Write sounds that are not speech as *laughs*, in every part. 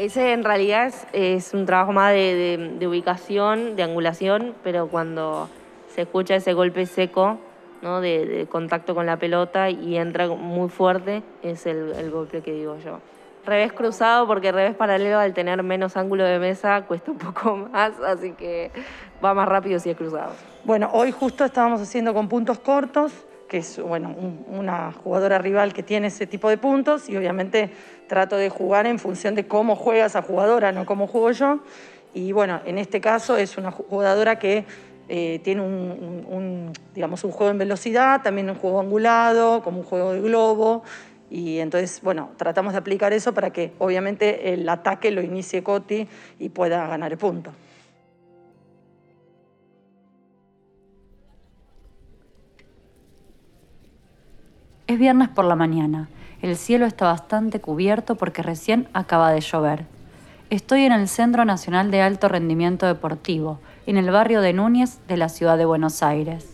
Ese en realidad es, un trabajo más de ubicación, de angulación, pero cuando se escucha ese golpe seco, ¿no? de, de contacto con la pelota y entra muy fuerte, es el, el golpe que digo yo. Revés cruzado, porque revés paralelo al tener menos ángulo de mesa cuesta un poco *laughs* más, así que va más rápido si es cruzado. Bueno, hoy justo estábamos haciendo con puntos cortos, que es bueno, un- una jugadora rival que tiene ese tipo de puntos y obviamente trato de jugar en función de cómo juega esa jugadora, no cómo juego yo. Y bueno, en este caso es una jugadora que eh, tiene un, un- un, digamos, un juego en velocidad, también un juego angulado, como un juego de globo. Y entonces, bueno, tratamos de aplicar eso para que obviamente el ataque lo inicie Coti y pueda ganar el punto. Es viernes por la mañana. El cielo está bastante cubierto porque recién acaba de llover. Estoy en el Centro Nacional de Alto Rendimiento Deportivo, en el barrio de Núñez de la ciudad de Buenos Aires.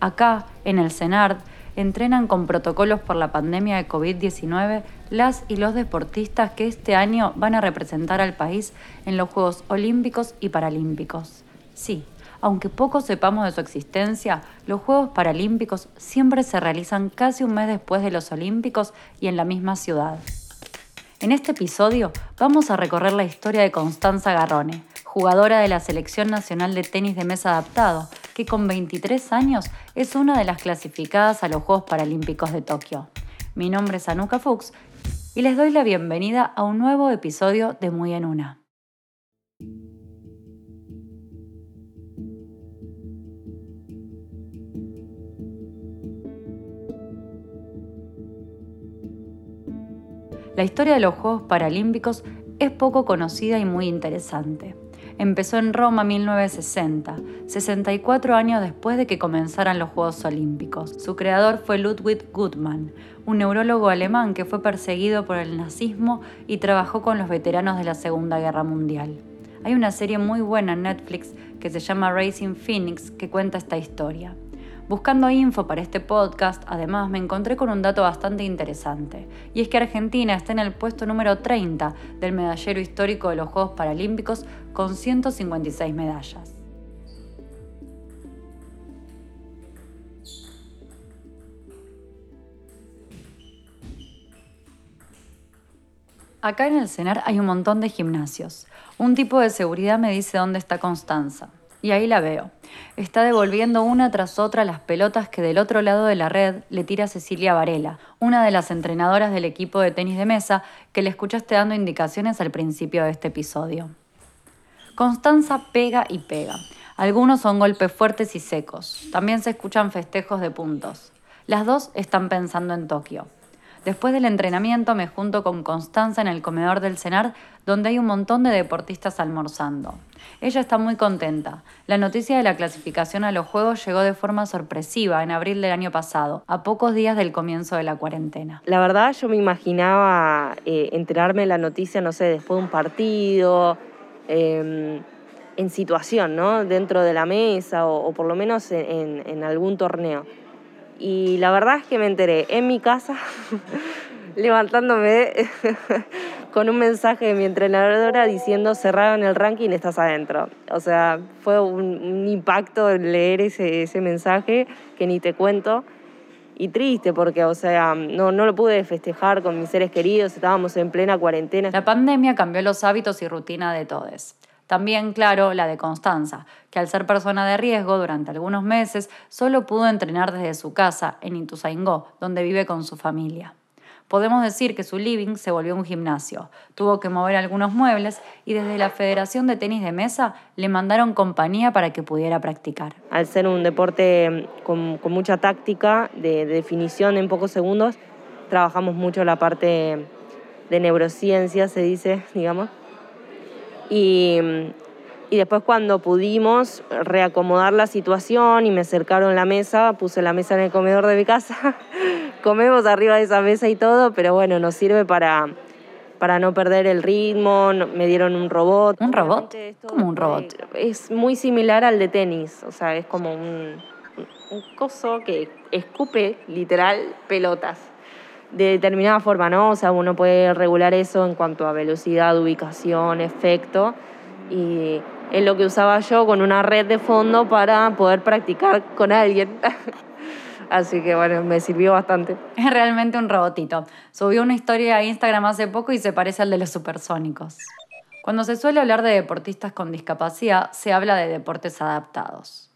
Acá, en el CENARD, entrenan con protocolos por la pandemia de COVID-19 las y los deportistas que este año van a representar al país en los Juegos Olímpicos y Paralímpicos. Sí, aunque poco sepamos de su existencia, los Juegos Paralímpicos siempre se realizan casi un mes después de los Olímpicos y en la misma ciudad. En este episodio vamos a recorrer la historia de Constanza Garrone, jugadora de la Selección Nacional de Tenis de Mesa Adaptado, que con 23 años es una de las clasificadas a los Juegos Paralímpicos de Tokio. Mi nombre es Anuka Fuchs y les doy la bienvenida a un nuevo episodio de Muy en Una. La historia de los Juegos Paralímpicos es poco conocida y muy interesante. Empezó en Roma 1960, 64 años después de que comenzaran los Juegos Olímpicos. Su creador fue Ludwig Guttmann, un neurólogo alemán que fue perseguido por el nazismo y trabajó con los veteranos de la Segunda Guerra Mundial. Hay una serie muy buena en Netflix que se llama Racing Phoenix que cuenta esta historia. Buscando info para este podcast, además me encontré con un dato bastante interesante, y es que Argentina está en el puesto número 30 del medallero histórico de los Juegos Paralímpicos con 156 medallas. Acá en el CENAR hay un montón de gimnasios. Un tipo de seguridad me dice dónde está Constanza. Y ahí la veo. Está devolviendo una tras otra las pelotas que del otro lado de la red le tira Cecilia Varela, una de las entrenadoras del equipo de tenis de mesa que le escuchaste dando indicaciones al principio de este episodio. Constanza pega y pega. Algunos son golpes fuertes y secos. También se escuchan festejos de puntos. Las dos están pensando en Tokio. Después del entrenamiento me junto con Constanza en el comedor del CENAR, donde hay un montón de deportistas almorzando. Ella está muy contenta. La noticia de la clasificación a los Juegos llegó de forma sorpresiva en abril del año pasado, a pocos días del comienzo de la cuarentena. La verdad yo me imaginaba eh, enterarme la noticia, no sé, después de un partido, eh, en situación, ¿no? Dentro de la mesa o, por lo menos en, en- en algún torneo. Y la verdad es que me enteré en mi casa, *laughs* levantándome *laughs* con un mensaje de mi entrenadora diciendo cerraron el ranking, estás adentro. O sea, fue un, un impacto leer ese, ese mensaje que ni te cuento. Y triste porque, o sea, no, no lo pude festejar con mis seres queridos, estábamos en plena cuarentena. La pandemia cambió los hábitos y rutina de todos. También, claro, la de Constanza, que al ser persona de riesgo durante algunos meses solo pudo entrenar desde su casa en Ituzaingó, donde vive con su familia. Podemos decir que su living se volvió un gimnasio. Tuvo que mover algunos muebles y desde la Federación de Tenis de Mesa le mandaron compañía para que pudiera practicar. Al ser un deporte con, con mucha táctica, de, de definición en pocos segundos, trabajamos mucho la parte de neurociencia, se dice, *laughs* digamos. Y, y después cuando pudimos reacomodar la situación y me acercaron la mesa, puse la mesa en el comedor de mi casa, *laughs* comemos arriba de esa mesa y todo, pero bueno, nos sirve para, para no perder el ritmo, me dieron un robot. ¿Un robot? ¿Cómo un robot? Es muy similar al de tenis, o sea, es como un, un coso que escupe literal pelotas. De determinada forma, ¿no? O sea, uno puede regular eso en cuanto a velocidad, ubicación, efecto. Y es lo que usaba yo con una red de fondo para poder practicar con alguien. *laughs* Así que bueno, me sirvió bastante. Es realmente un robotito. Subió una historia a Instagram hace poco y se parece al de los supersónicos. Cuando se suele hablar de deportistas con discapacidad, se habla de deportes adaptados.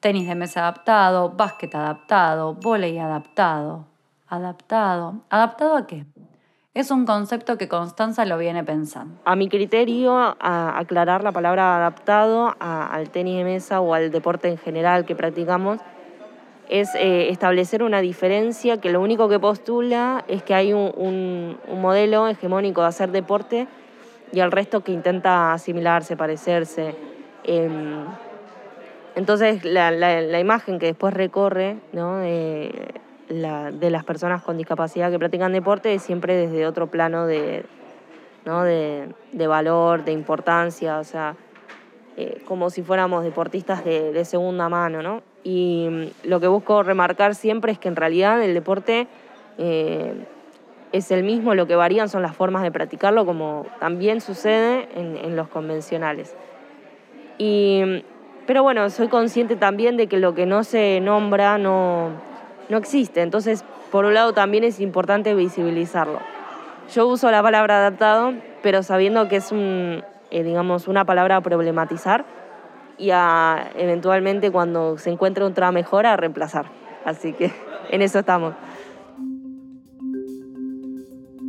Tenis de mesa adaptado, básquet adaptado, volei adaptado. ¿Adaptado? ¿Adaptado a qué? Es un concepto que Constanza lo viene pensando. A mi criterio, aclarar la palabra adaptado al tenis de mesa o al deporte en general que practicamos es eh, establecer una diferencia que lo único que postula es que hay un, modelo hegemónico de hacer deporte y el resto que intenta asimilarse, parecerse. Em, entonces la, imagen que después recorre ¿no? De las personas con discapacidad que practican deporte es siempre desde otro plano de, de, valor, de importancia, o sea, eh, como si fuéramos deportistas de, segunda mano, ¿no? Y mm, lo que busco remarcar siempre es que en realidad el deporte eh, es el mismo, lo que varían son las formas de practicarlo, como también sucede en, los convencionales. Y, pero bueno, soy consciente también de que lo que no se nombra no, no existe. Entonces, por un lado, también es importante visibilizarlo. Yo uso la palabra adaptado, pero sabiendo que es un, eh, digamos, una palabra a problematizar y eventualmente cuando se encuentre otra mejora a reemplazar. Así que en eso estamos.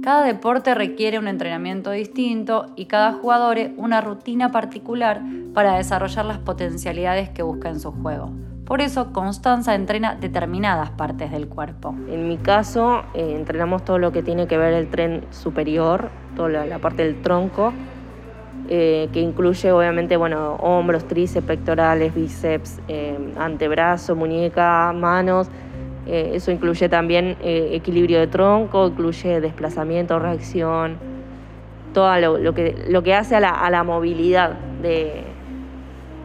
Cada deporte requiere un entrenamiento distinto y cada jugador una rutina particular para desarrollar las potencialidades que busca en su juego. Por eso Constanza entrena determinadas partes del cuerpo. En mi caso, eh, entrenamos todo lo que tiene que ver el tren superior, toda la, parte del tronco, eh, que incluye obviamente bueno, hombros, tríceps, pectorales, bíceps, eh, antebrazo, muñeca, manos. eso incluye también equilibrio de tronco, incluye desplazamiento, reacción, todo lo, que, lo que hace a la movilidad de,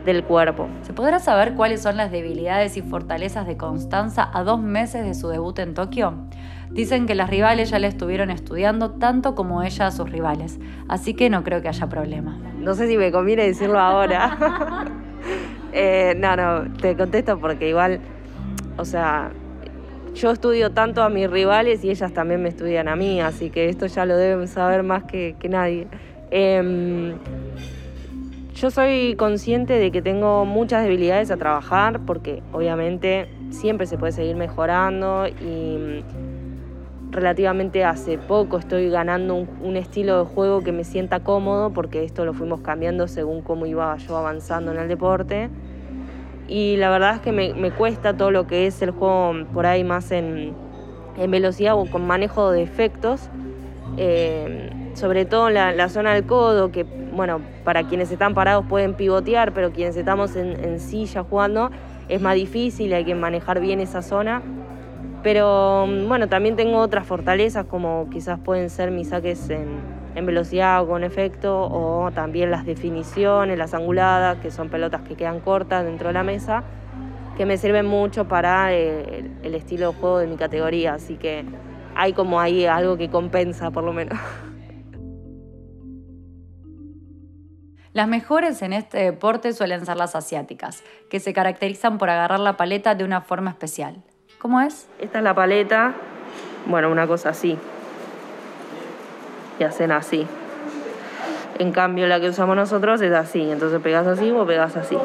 del cuerpo. ¿Se podrá saber cuáles son las debilidades y fortalezas de Constanza a dos meses de su debut en Tokio? Dicen que las rivales ya le estuvieron estudiando tanto como ella a sus rivales, así que no creo que haya problema. No sé si me conviene decirlo ahora. *laughs* *laughs* Eh, no, no, te contesto porque igual, o sea, yo estudio tanto a mis rivales y ellas también me estudian a mí, así que esto ya lo deben saber más que, nadie. Em, yo soy consciente de que tengo muchas debilidades a trabajar porque obviamente siempre se puede seguir mejorando y mm, relativamente hace poco estoy ganando un, estilo de juego que me sienta cómodo porque esto lo fuimos cambiando según cómo iba yo avanzando en el deporte. Y la verdad es que me, cuesta todo lo que es el juego por ahí más en, velocidad o con manejo de efectos. Eh, sobre todo en la, zona del codo, que bueno, para quienes están parados pueden pivotear, pero quienes estamos en, silla jugando es más difícil, hay que manejar bien esa zona. Pero mm, bueno, también tengo otras fortalezas como quizás pueden ser mis saques en, velocidad o con efecto, o también las definiciones, las anguladas, que son pelotas que quedan cortas dentro de la mesa, que me sirven mucho para eh, el estilo de juego de mi categoría. Así que hay como ahí algo que compensa por lo menos. *laughs* Las mejores en este deporte suelen ser las asiáticas, que se caracterizan por agarrar la paleta de una forma especial. ¿Cómo es? Esta es la paleta, bueno, una cosa así. Y hacen así. En cambio, la que usamos nosotros es así. Entonces pegas así o pegas así.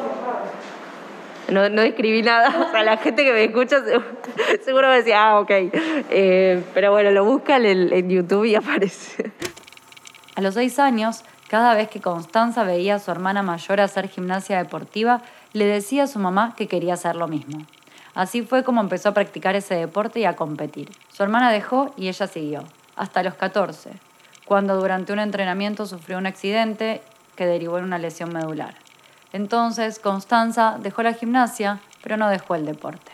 No, no escribí nada. O sea, la gente que me escucha *laughs* seguro me decía, ah, ok. Eh, pero bueno, lo buscan en YouTube y aparece. A los seis años, cada vez que Constanza veía a su hermana mayor hacer gimnasia deportiva, le decía a su mamá que quería hacer lo mismo. Así fue como empezó a practicar ese deporte y a competir. Su hermana dejó y ella siguió, hasta los 14, cuando durante un entrenamiento sufrió un accidente que derivó en una lesión medular. Entonces, Constanza dejó la gimnasia, pero no dejó el deporte.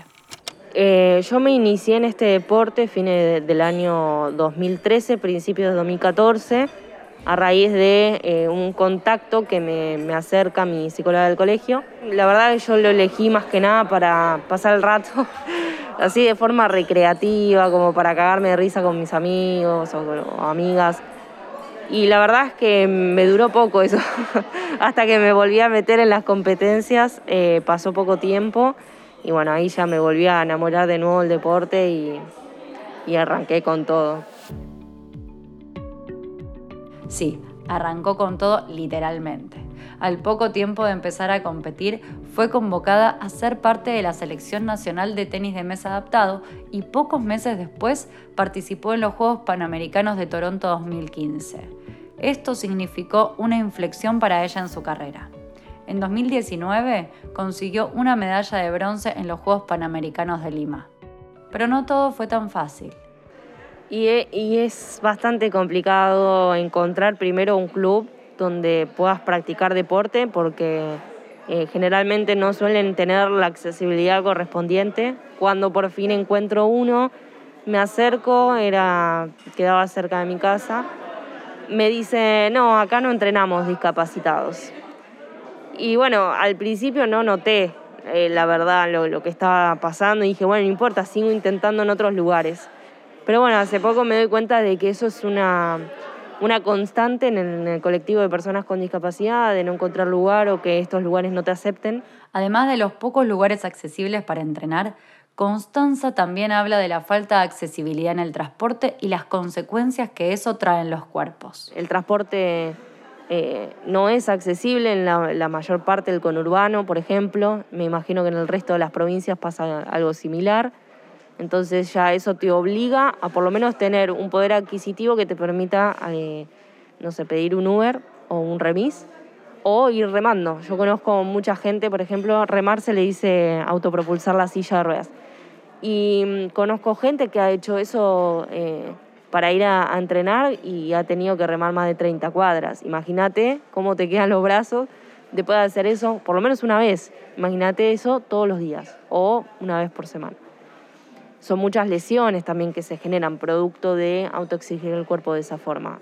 Eh, yo me inicié en este deporte fines del año 2013, principios de 2014 a raíz de eh, un contacto que me, acerca mi psicóloga del colegio. La verdad que yo lo elegí más que nada para pasar el rato, *laughs* así de forma recreativa, como para cagarme de risa con mis amigos o, amigas. Y la verdad es que me duró poco eso, *laughs* hasta que me volví a meter en las competencias, eh, pasó poco tiempo y bueno, ahí ya me volví a enamorar de nuevo del deporte y, y arranqué con todo. Sí, arrancó con todo literalmente. Al poco tiempo de empezar a competir, fue convocada a ser parte de la Selección Nacional de Tenis de Mesa Adaptado y pocos meses después participó en los Juegos Panamericanos de Toronto 2015. Esto significó una inflexión para ella en su carrera. En 2019 consiguió una medalla de bronce en los Juegos Panamericanos de Lima. Pero no todo fue tan fácil. E, y, es bastante complicado encontrar primero un club donde puedas practicar deporte porque eh, generalmente no suelen tener la accesibilidad correspondiente. Cuando por fin encuentro uno, me acerco, era, quedaba cerca de mi casa, me dice, no, acá no entrenamos discapacitados. Y bueno, al principio no noté eh, la verdad lo, lo que estaba pasando y dije, bueno, no importa, sigo intentando en otros lugares. Pero bueno, hace poco me doy cuenta de que eso es una, una constante en el, colectivo de personas con discapacidad, de no encontrar lugar o que estos lugares no te acepten. Además de los pocos lugares accesibles para entrenar, Constanza también habla de la falta de accesibilidad en el transporte y las consecuencias que eso trae en los cuerpos. El transporte eh, no es accesible en la, la, mayor parte del conurbano, por ejemplo. Me imagino que en el resto de las provincias pasa algo similar. Entonces ya eso te obliga a por lo menos tener un poder adquisitivo que te permita, eh, no sé, pedir un Uber o un remis o ir remando. Yo conozco mucha gente, por ejemplo, remar se le dice autopropulsar la silla de ruedas. Y mm, conozco gente que ha hecho eso eh, para ir a, a, entrenar y ha tenido que remar más de 30 cuadras. Imagínate cómo te quedan los brazos después de hacer eso por lo menos una vez. Imagínate eso todos los días o una vez por semana. Son muchas lesiones también que se generan producto de autoexigir el cuerpo de esa forma.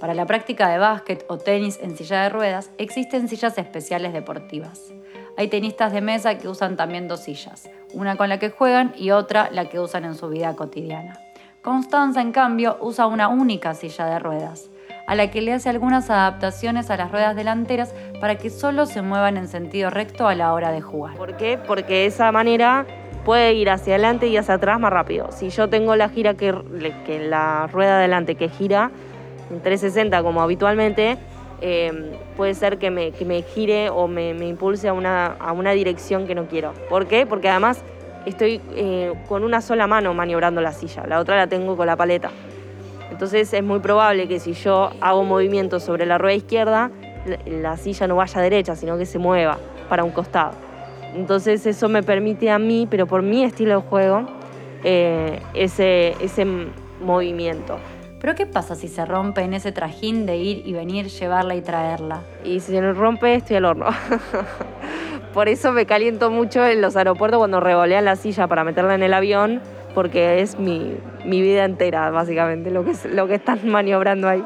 Para la práctica de básquet o tenis en silla de ruedas existen sillas especiales deportivas. Hay tenistas de mesa que usan también dos sillas, una con la que juegan y otra la que usan en su vida cotidiana. Constanza, en cambio, usa una única silla de ruedas, a la que le hace algunas adaptaciones a las ruedas delanteras para que solo se muevan en sentido recto a la hora de jugar. ¿Por qué? Porque de esa manera puede ir hacia adelante y hacia atrás más rápido. Si yo tengo la gira que, la rueda adelante que gira en 360 como habitualmente, em, puede ser que me, que me gire o me, impulse a una, a una, dirección que no quiero. ¿Por qué? Porque además estoy eh, con una sola mano maniobrando la silla, la otra la tengo con la paleta. Entonces es muy probable que si yo hago movimiento sobre la rueda izquierda, la silla no vaya derecha, sino que se mueva para un costado. Entonces eso me permite a mí, pero por mi estilo de juego, eh, ese, ese movimiento. ¿Pero qué pasa si se rompe en ese trajín de ir y venir, llevarla y traerla? Y si se rompe, estoy al horno. *laughs* Por eso me caliento mucho en los aeropuertos cuando revolean la silla para meterla en el avión, porque es mi, mi vida entera, básicamente, lo que, lo que están *laughs* maniobrando ahí.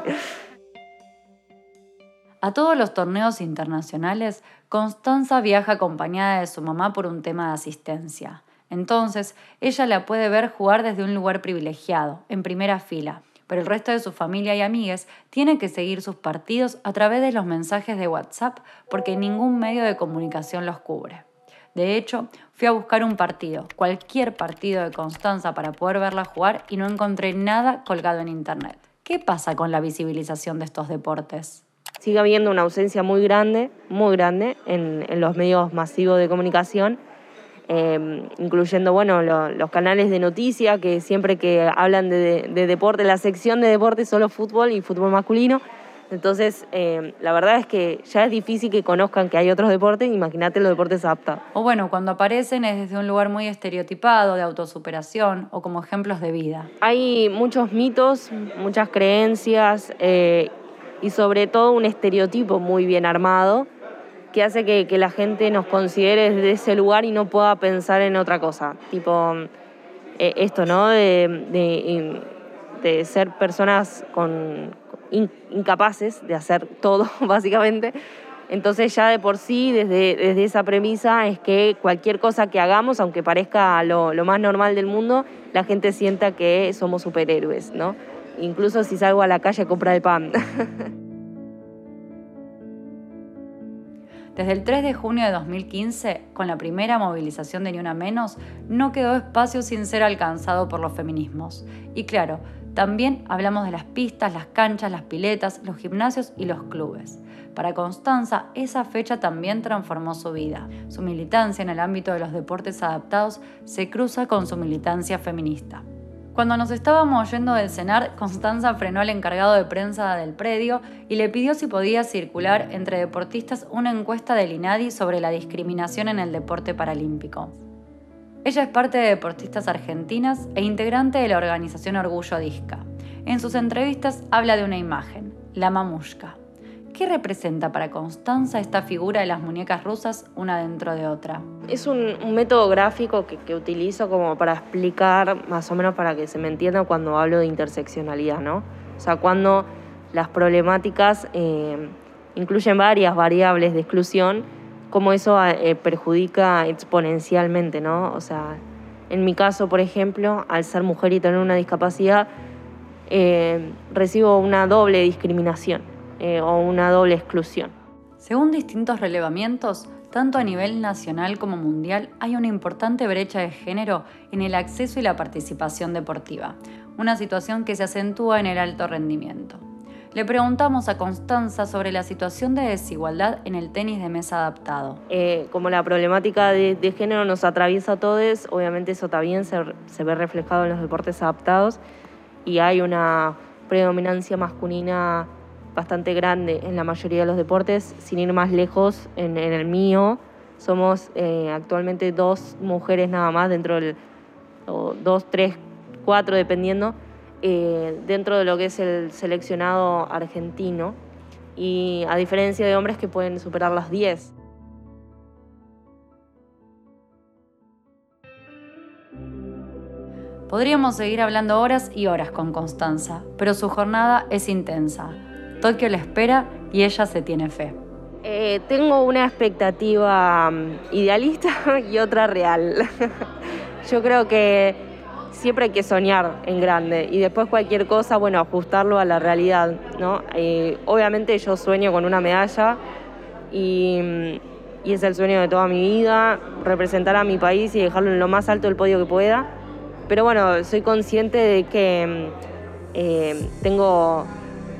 A todos los torneos internacionales, Constanza viaja acompañada de su mamá por un tema de asistencia. Entonces, ella la puede ver jugar desde un lugar privilegiado, en primera fila, pero el resto de su familia y amigues tiene que seguir sus partidos a través de los mensajes de WhatsApp porque ningún medio de comunicación los cubre. De hecho, fui a buscar un partido, cualquier partido de Constanza para poder verla jugar y no encontré nada colgado en Internet. ¿Qué pasa con la visibilización de estos deportes? Sigue habiendo una ausencia muy grande, muy grande en, los medios masivos de comunicación, em, incluyendo bueno, los canales de noticias que siempre que hablan de, deporte, la sección de deporte es solo fútbol y fútbol masculino. Entonces, em, la verdad es que ya es difícil que conozcan que hay otros deportes, imagínate los deportes aptos. O bueno, cuando aparecen es desde un lugar muy estereotipado, de autosuperación o como ejemplos de vida. Hay muchos mitos, muchas creencias eh, y sobre todo un estereotipo muy bien armado que hace que, la gente nos considere desde ese lugar y no pueda pensar en otra cosa. Tipo, eh, esto, ¿no? De, de, ser personas con, incapaces de hacer todo, *laughs* básicamente, Entonces ya de por sí, desde, desde esa premisa, es que cualquier cosa que hagamos, aunque parezca lo, lo, más normal del mundo, la gente sienta que somos superhéroes, ¿no? Incluso si salgo a la calle a comprar pan. Desde el 3 de junio de 2015, con la primera movilización de Ni Una Menos, no quedó espacio sin ser alcanzado por los feminismos. Y claro, también hablamos de las pistas, las canchas, las piletas, los gimnasios y los clubes. Para Constanza, esa fecha también transformó su vida. Su militancia en el ámbito de los deportes adaptados se cruza con su militancia feminista. Cuando nos estábamos yendo del cenar, Constanza frenó al encargado de prensa del predio y le pidió si podía circular entre deportistas una encuesta del INADI sobre la discriminación en el deporte paralímpico. Ella es parte de Deportistas Argentinas e integrante de la organización Orgullo Disca. En sus entrevistas habla de una imagen, la mamushka. ¿Qué representa para Constanza esta figura de las muñecas rusas una dentro de otra? Es un, método gráfico que, utilizo como para explicar, más o menos para que se me entienda cuando hablo de interseccionalidad, ¿no? O sea, cuando las problemáticas eh, incluyen varias variables de exclusión, cómo eso eh, perjudica exponencialmente, ¿no? O sea, en mi caso, por ejemplo, al ser mujer y tener una discapacidad, eh, recibo una doble discriminación eh, o una doble exclusión. Según distintos relevamientos, tanto a nivel nacional como mundial, hay una importante brecha de género en el acceso y la participación deportiva, una situación que se acentúa en el alto rendimiento. Le preguntamos a Constanza sobre la situación de desigualdad en el tenis de mesa adaptado. Eh, como la problemática de, género nos atraviesa a todos, obviamente eso también se, se ve reflejado en los deportes adaptados y hay una predominancia masculina bastante grande en la mayoría de los deportes, sin ir más lejos en, el mío. Somos eh, actualmente dos mujeres nada más dentro del, dos, tres, cuatro dependiendo, eh, dentro de lo que es el seleccionado argentino. Y a diferencia de hombres que pueden superar las 10. Podríamos seguir hablando horas y horas con Constanza, pero su jornada es intensa. Tokio la espera y ella se tiene fe. Eh, tengo una expectativa mm, idealista *laughs* y otra real. *laughs* Yo creo que siempre hay que soñar en grande y después cualquier cosa, bueno, ajustarlo a la realidad, ¿no? Eh, obviamente yo sueño con una medalla y, mm, y, es el sueño de toda mi vida, representar a mi país y dejarlo en lo más alto del podio que pueda. Pero bueno, soy consciente de que mm, eh, tengo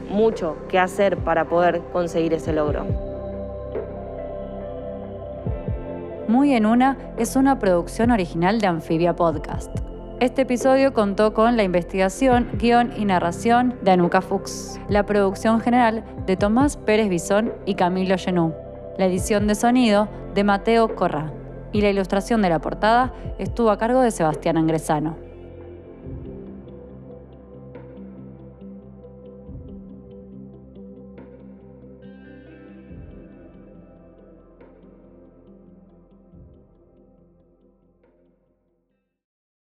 mucho que hacer para poder conseguir ese logro. Muy en una es una producción original de Amphibia Podcast. Este episodio contó con la investigación, guion y narración de Anuka Fuchs, la producción general de Tomás Pérez Bisón y Camilo Genú, la edición de sonido de Mateo Corra y la ilustración de la portada estuvo a cargo de Sebastián Angresano.